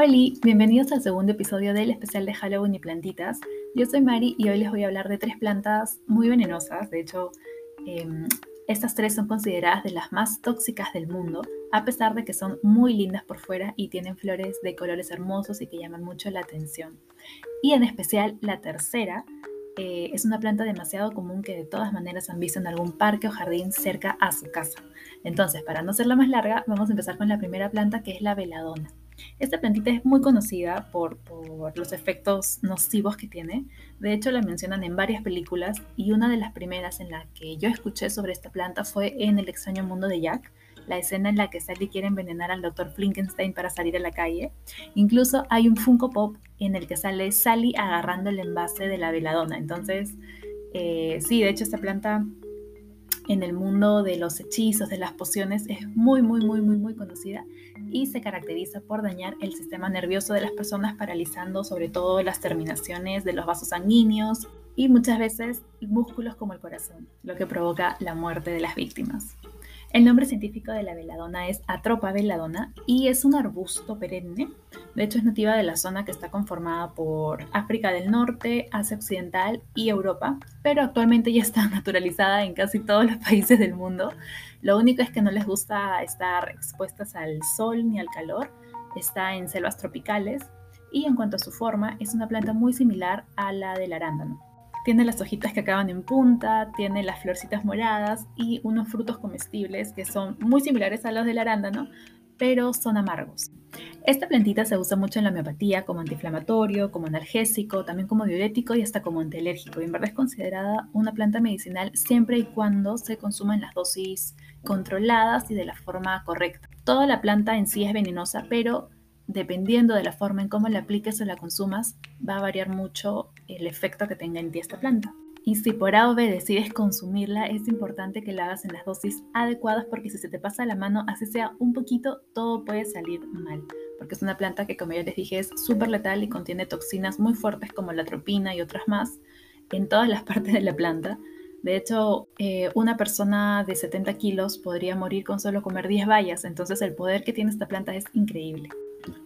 Hola, bienvenidos al segundo episodio del especial de Halloween y plantitas. Yo soy Mari y hoy les voy a hablar de tres plantas muy venenosas. De hecho, em, estas tres son consideradas de las más tóxicas del mundo, a pesar de que son muy lindas por fuera y tienen flores de colores hermosos y que llaman mucho la atención. Y en especial la tercera, eh, es una planta demasiado común que de todas maneras han visto en algún parque o jardín cerca a su casa. Entonces, para no hacerla más larga, vamos a empezar con la primera planta que es la veladona. Esta plantita es muy conocida por, los efectos nocivos que tiene. De hecho, la mencionan en varias películas y una de las primeras en la que yo escuché sobre esta planta fue en El extraño mundo de Jack, la escena en la que Sally quiere envenenar al Dr. Frankenstein para salir a la calle. Incluso hay un Funko Pop en el que sale Sally agarrando el envase de la veladona. Entonces, eh, sí, de hecho esta planta en el mundo de los hechizos, de las pociones, es muy, muy, muy, muy, muy conocida y se caracteriza por dañar el sistema nervioso de las personas, paralizando sobre todo las terminaciones de los vasos sanguíneos y muchas veces músculos como el corazón, lo que provoca la muerte de las víctimas. El nombre científico de la veladona es Atropa veladona y es un arbusto perenne. De hecho, es nativa de la zona que está conformada por África del Norte, Asia Occidental y Europa, pero actualmente ya está naturalizada en casi todos los países del mundo. Lo único es que no les gusta estar expuestas al sol ni al calor. Está en selvas tropicales y en cuanto a su forma, es una planta muy similar a la del arándano. Tiene las hojitas que acaban en punta, tiene las florcitas moradas y unos frutos comestibles que son muy similares a los del arándano, pero son amargos. Esta plantita se usa mucho en la homeopatía como antiinflamatorio, como analgésico, también como diurético y hasta como antialérgico. Y en verdad es considerada una planta medicinal siempre y cuando se consuma en las dosis controladas y de la forma correcta. Toda la planta en sí es venenosa, pero dependiendo de la forma en cómo la apliques o la consumas, va a variar mucho el efecto que tenga en ti esta planta. Y si por A decides consumirla, es importante que la hagas en las dosis adecuadas porque si se te pasa la mano, así sea un poquito, todo puede salir mal. Porque es una planta que, como ya les dije, es súper letal y contiene toxinas muy fuertes como la tropina y otras más en todas las partes de la planta. De hecho, eh, una persona de 70 kilos podría morir con solo comer 10 bayas, entonces el poder que tiene esta planta es increíble.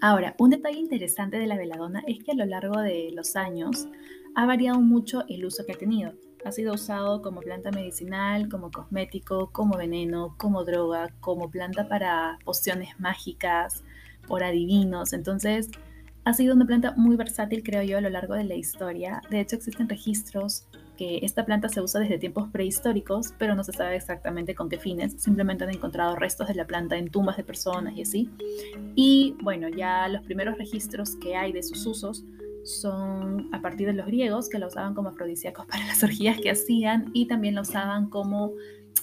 Ahora, un detalle interesante de la veladona es que a lo largo de los años ha variado mucho el uso que ha tenido. Ha sido usado como planta medicinal, como cosmético, como veneno, como droga, como planta para pociones mágicas, por adivinos. Entonces, ha sido una planta muy versátil, creo yo, a lo largo de la historia. De hecho, existen registros que esta planta se usa desde tiempos prehistóricos, pero no se sabe exactamente con qué fines. Simplemente han encontrado restos de la planta en tumbas de personas y así. Y bueno, ya los primeros registros que hay de sus usos son a partir de los griegos, que la usaban como afrodisíacos para las orgías que hacían y también la usaban como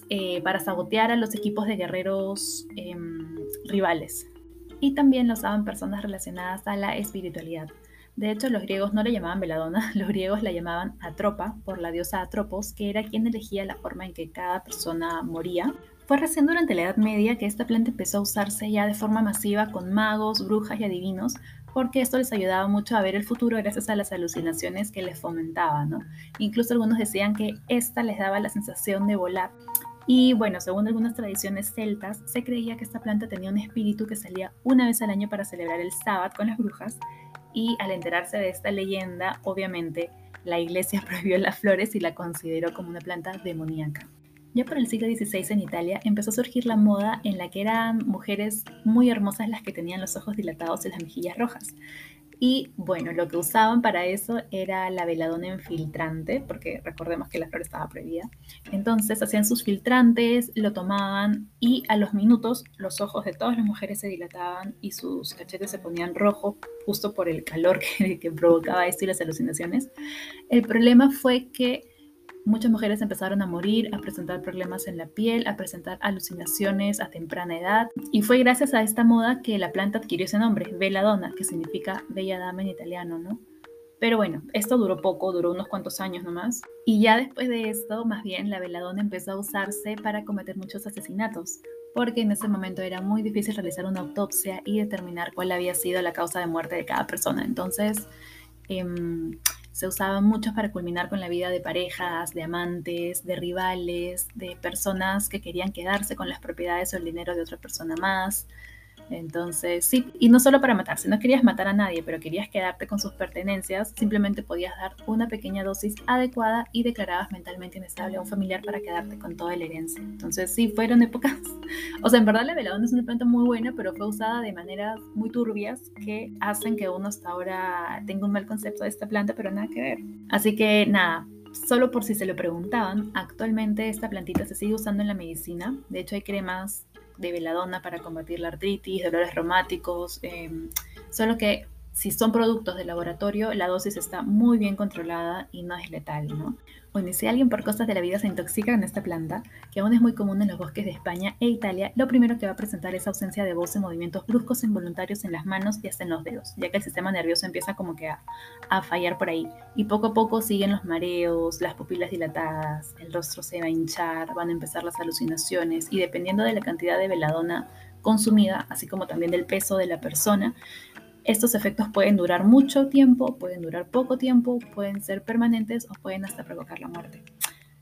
eh, para sabotear a los equipos de guerreros em, rivales. Y también la usaban personas relacionadas a la espiritualidad. De hecho, los griegos no le llamaban veladona, los griegos la llamaban atropa por la diosa Atropos, que era quien elegía la forma en que cada persona moría. Fue recién durante la Edad Media que esta planta empezó a usarse ya de forma masiva con magos, brujas y adivinos, porque esto les ayudaba mucho a ver el futuro gracias a las alucinaciones que les fomentaban. ¿no? Incluso algunos decían que esta les daba la sensación de volar. Y bueno, según algunas tradiciones celtas, se creía que esta planta tenía un espíritu que salía una vez al año para celebrar el sábado con las brujas y al enterarse de esta leyenda, obviamente, la iglesia prohibió las flores y la consideró como una planta demoníaca. Ya por el siglo XVI en Italia empezó a surgir la moda en la que eran mujeres muy hermosas las que tenían los ojos dilatados y las mejillas rojas. Y bueno, lo que usaban para eso era la veladona infiltrante, porque recordemos que la flor estaba prohibida. Entonces hacían sus filtrantes, lo tomaban y a los minutos los ojos de todas las mujeres se dilataban y sus cachetes se ponían rojos justo por el calor que, que provocaba esto y las alucinaciones. El problema fue que Muchas mujeres empezaron a morir, a presentar problemas en la piel, a presentar alucinaciones a temprana edad. Y fue gracias a esta moda que la planta adquirió ese nombre, Belladonna, que significa bella dama en italiano, ¿no? Pero bueno, esto duró poco, duró unos cuantos años nomás. Y ya después de esto, más bien, la veladona empezó a usarse para cometer muchos asesinatos, porque en ese momento era muy difícil realizar una autopsia y determinar cuál había sido la causa de muerte de cada persona. Entonces, em, se usaban muchos para culminar con la vida de parejas, de amantes, de rivales, de personas que querían quedarse con las propiedades o el dinero de otra persona más. Entonces, sí, y no solo para matar, si no querías matar a nadie, pero querías quedarte con sus pertenencias, simplemente podías dar una pequeña dosis adecuada y declarabas mentalmente inestable a un familiar para quedarte con toda la herencia. Entonces, sí, fueron épocas, o sea, en verdad la veladona es una planta muy buena, pero fue usada de maneras muy turbias que hacen que uno hasta ahora tenga un mal concepto de esta planta, pero nada que ver. Así que nada, solo por si se lo preguntaban, actualmente esta plantita se sigue usando en la medicina. De hecho, hay cremas de veladona para combatir la artritis, dolores reumáticos, em, solo que si son productos de laboratorio, la dosis está muy bien controlada y no es letal, ¿no? Bueno, y si alguien por cosas de la vida se intoxica con esta planta, que aún es muy común en los bosques de España e Italia, lo primero que va a presentar es ausencia de voz y movimientos bruscos e involuntarios en las manos y hasta en los dedos, ya que el sistema nervioso empieza como que a, a fallar por ahí. Y poco a poco siguen los mareos, las pupilas dilatadas, el rostro se va a hinchar, van a empezar las alucinaciones y dependiendo de la cantidad de veladona consumida, así como también del peso de la persona, estos efectos pueden durar mucho tiempo, pueden durar poco tiempo, pueden ser permanentes o pueden hasta provocar la muerte.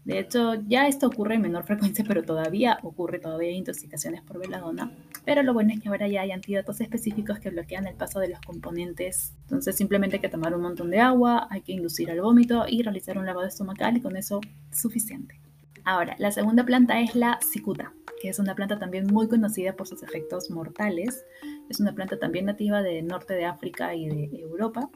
De hecho, ya esto ocurre en menor frecuencia, pero todavía ocurre, todavía intoxicaciones por veladona. Pero lo bueno es que ahora ya hay antídotos específicos que bloquean el paso de los componentes. Entonces simplemente hay que tomar un montón de agua, hay que inducir al vómito y realizar un lavado estomacal y con eso es suficiente. Ahora, la segunda planta es la cicuta, que es una planta también muy conocida por sus efectos mortales. Es una planta también nativa del norte de África y de Europa.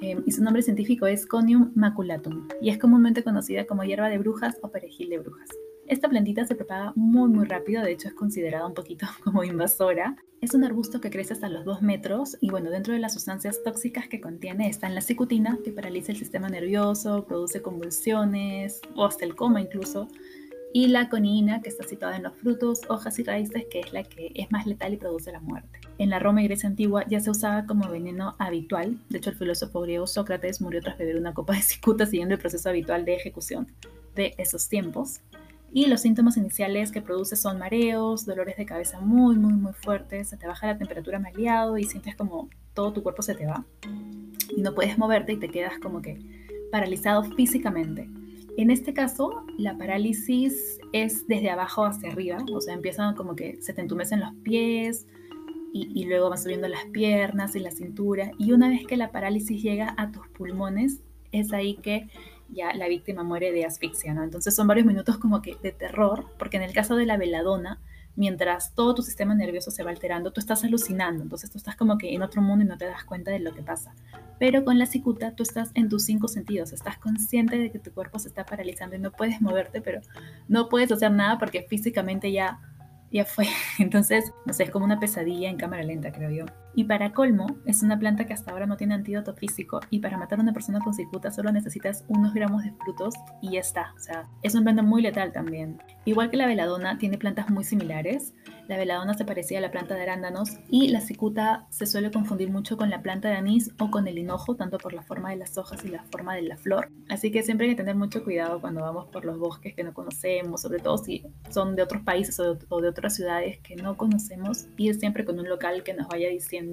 Em, y su nombre científico es Conium maculatum y es comúnmente conocida como hierba de brujas o perejil de brujas. Esta plantita se propaga muy muy rápido, de hecho es considerada un poquito como invasora. Es un arbusto que crece hasta los 2 metros y bueno, dentro de las sustancias tóxicas que contiene está en la cicutina, que paraliza el sistema nervioso, produce convulsiones o hasta el coma incluso, y la conina, que está situada en los frutos, hojas y raíces, que es la que es más letal y produce la muerte. En la Roma y Grecia antigua ya se usaba como veneno habitual. De hecho, el filósofo griego Sócrates murió tras beber una copa de cicuta siguiendo el proceso habitual de ejecución de esos tiempos. Y los síntomas iniciales que produce son mareos, dolores de cabeza muy, muy, muy fuertes, se te baja la temperatura maleado y sientes como todo tu cuerpo se te va. Y no puedes moverte y te quedas como que paralizado físicamente. En este caso, la parálisis es desde abajo hacia arriba, o sea, empiezan como que se te entumecen los pies y, luego van subiendo las piernas y la cintura. Y una vez que la parálisis llega a tus pulmones, es ahí que ya la víctima muere de asfixia, ¿no? Entonces son varios minutos como que de terror, porque en el caso de la veladona, mientras todo tu sistema nervioso se va alterando, tú estás alucinando, entonces tú estás como que en otro mundo y no te das cuenta de lo que pasa. Pero con la cicuta tú estás en tus cinco sentidos, estás consciente de que tu cuerpo se está paralizando y no puedes moverte, pero no puedes hacer nada porque físicamente ya ya fue. Entonces, no sé, es como una pesadilla en cámara lenta, creo yo. Y para colmo, es una planta que hasta ahora no tiene antídoto físico y para matar a una persona con cicuta solo necesitas unos gramos de frutos y ya está. O sea, es una planta muy letal también. Igual que la veladona, tiene plantas muy similares. La veladona se parecía a la planta de arándanos y la cicuta se suele confundir mucho con la planta de anís o con el hinojo, tanto por la forma de las hojas y la forma de la flor. Así que siempre hay que tener mucho cuidado cuando vamos por los bosques que no conocemos, sobre todo si son de otros países o de, otras ciudades que no conocemos, ir siempre con un local que nos vaya diciendo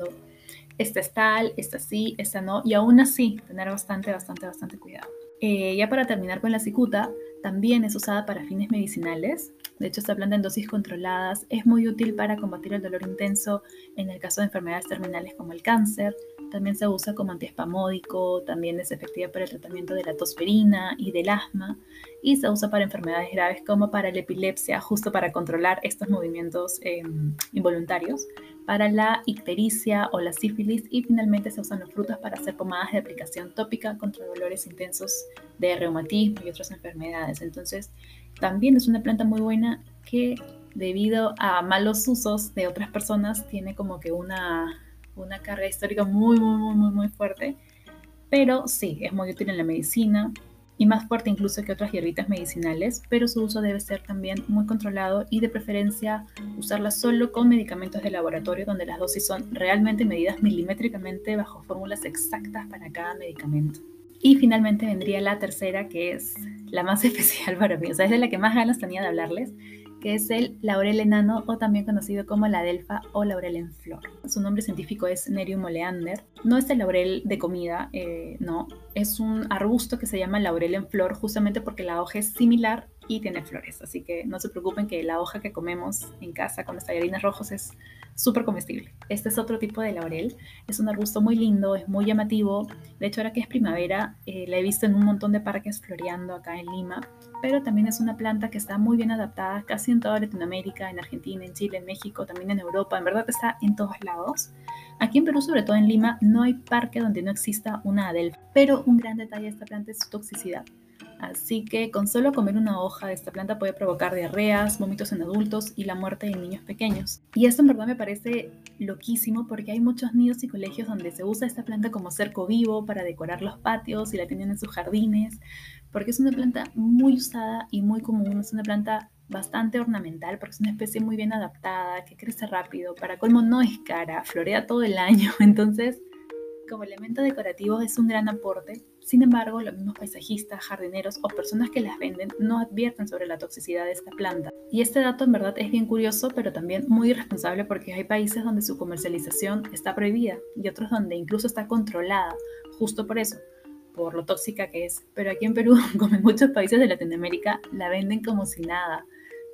esta es tal, esta sí, esta no, y aún así tener bastante, bastante, bastante cuidado. Eh, ya para terminar con la cicuta, también es usada para fines medicinales. De hecho, esta planta en dosis controladas es muy útil para combatir el dolor intenso en el caso de enfermedades terminales como el cáncer. También se usa como antiespamódico, también es efectiva para el tratamiento de la tosferina y del asma. Y se usa para enfermedades graves como para la epilepsia, justo para controlar estos movimientos em, involuntarios para la ictericia o la sífilis y finalmente se usan los frutos para hacer pomadas de aplicación tópica contra dolores intensos de reumatismo y otras enfermedades. Entonces, también es una planta muy buena que debido a malos usos de otras personas tiene como que una, una carga histórica muy, muy, muy, muy fuerte. Pero sí, es muy útil en la medicina, y más fuerte incluso que otras hierbitas medicinales, pero su uso debe ser también muy controlado y de preferencia usarla solo con medicamentos de laboratorio donde las dosis son realmente medidas milimétricamente bajo fórmulas exactas para cada medicamento. Y finalmente vendría la tercera, que es la más especial para mí, o sea, es de la que más ganas tenía de hablarles, que es el laurel enano o también conocido como la delfa o laurel en flor. Su nombre científico es Nerium oleander. No es el laurel de comida, eh, no, es un arbusto que se llama laurel en flor justamente porque la hoja es similar y tiene flores. Así que no se preocupen que la hoja que comemos en casa con los tallarines rojos es súper comestible. Este es otro tipo de laurel. Es un arbusto muy lindo, es muy llamativo. De hecho, ahora que es primavera, eh, la he visto en un montón de parques floreando acá en Lima. Pero también es una planta que está muy bien adaptada casi en toda Latinoamérica, en Argentina, en Chile, en México, también en Europa. En verdad está en todos lados. Aquí en Perú, sobre todo en Lima, no hay parque donde no exista una adelfa. Pero un gran detalle de esta planta es su toxicidad. Así que con solo comer una hoja de esta planta puede provocar diarreas, vómitos en adultos y la muerte en niños pequeños. Y esto en verdad me parece loquísimo porque hay muchos nidos y colegios donde se usa esta planta como cerco vivo para decorar los patios y la tienen en sus jardines, porque es una planta muy usada y muy común, es una planta bastante ornamental porque es una especie muy bien adaptada, que crece rápido, para colmo no es cara, florea todo el año, entonces como elemento decorativo es un gran aporte. Sin embargo, los mismos paisajistas, jardineros o personas que las venden no advierten sobre la toxicidad de esta planta. Y este dato en verdad es bien curioso, pero también muy irresponsable porque hay países donde su comercialización está prohibida y otros donde incluso está controlada, justo por eso, por lo tóxica que es. Pero aquí en Perú, como en muchos países de Latinoamérica, la venden como si nada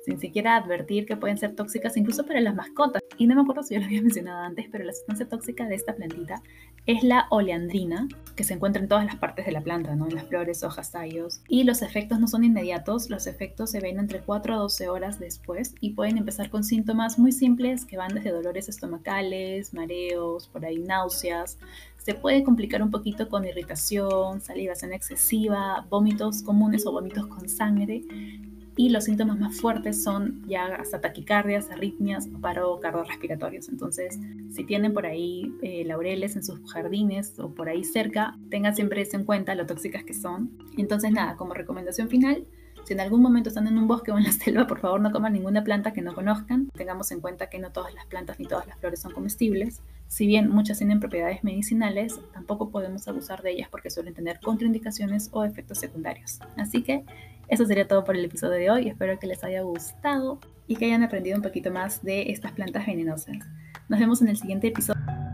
sin siquiera advertir que pueden ser tóxicas incluso para las mascotas. Y no me acuerdo si yo lo había mencionado antes, pero la sustancia tóxica de esta plantita es la oleandrina, que se encuentra en todas las partes de la planta, ¿no? en las flores, hojas, tallos. Y los efectos no son inmediatos, los efectos se ven entre 4 a 12 horas después y pueden empezar con síntomas muy simples que van desde dolores estomacales, mareos, por ahí náuseas. Se puede complicar un poquito con irritación, salivación excesiva, vómitos comunes o vómitos con sangre y los síntomas más fuertes son ya hasta taquicardias, arritmias paro cardiorrespiratorios. Entonces, si tienen por ahí eh, laureles en sus jardines o por ahí cerca, tengan siempre eso en cuenta, lo tóxicas que son. Entonces, nada, como recomendación final, si en algún momento están en un bosque o en la selva, por favor no coman ninguna planta que no conozcan. Tengamos en cuenta que no todas las plantas ni todas las flores son comestibles. Si bien muchas tienen propiedades medicinales, tampoco podemos abusar de ellas porque suelen tener contraindicaciones o efectos secundarios. Así que eso sería todo por el episodio de hoy. Espero que les haya gustado y que hayan aprendido un poquito más de estas plantas venenosas. Nos vemos en el siguiente episodio.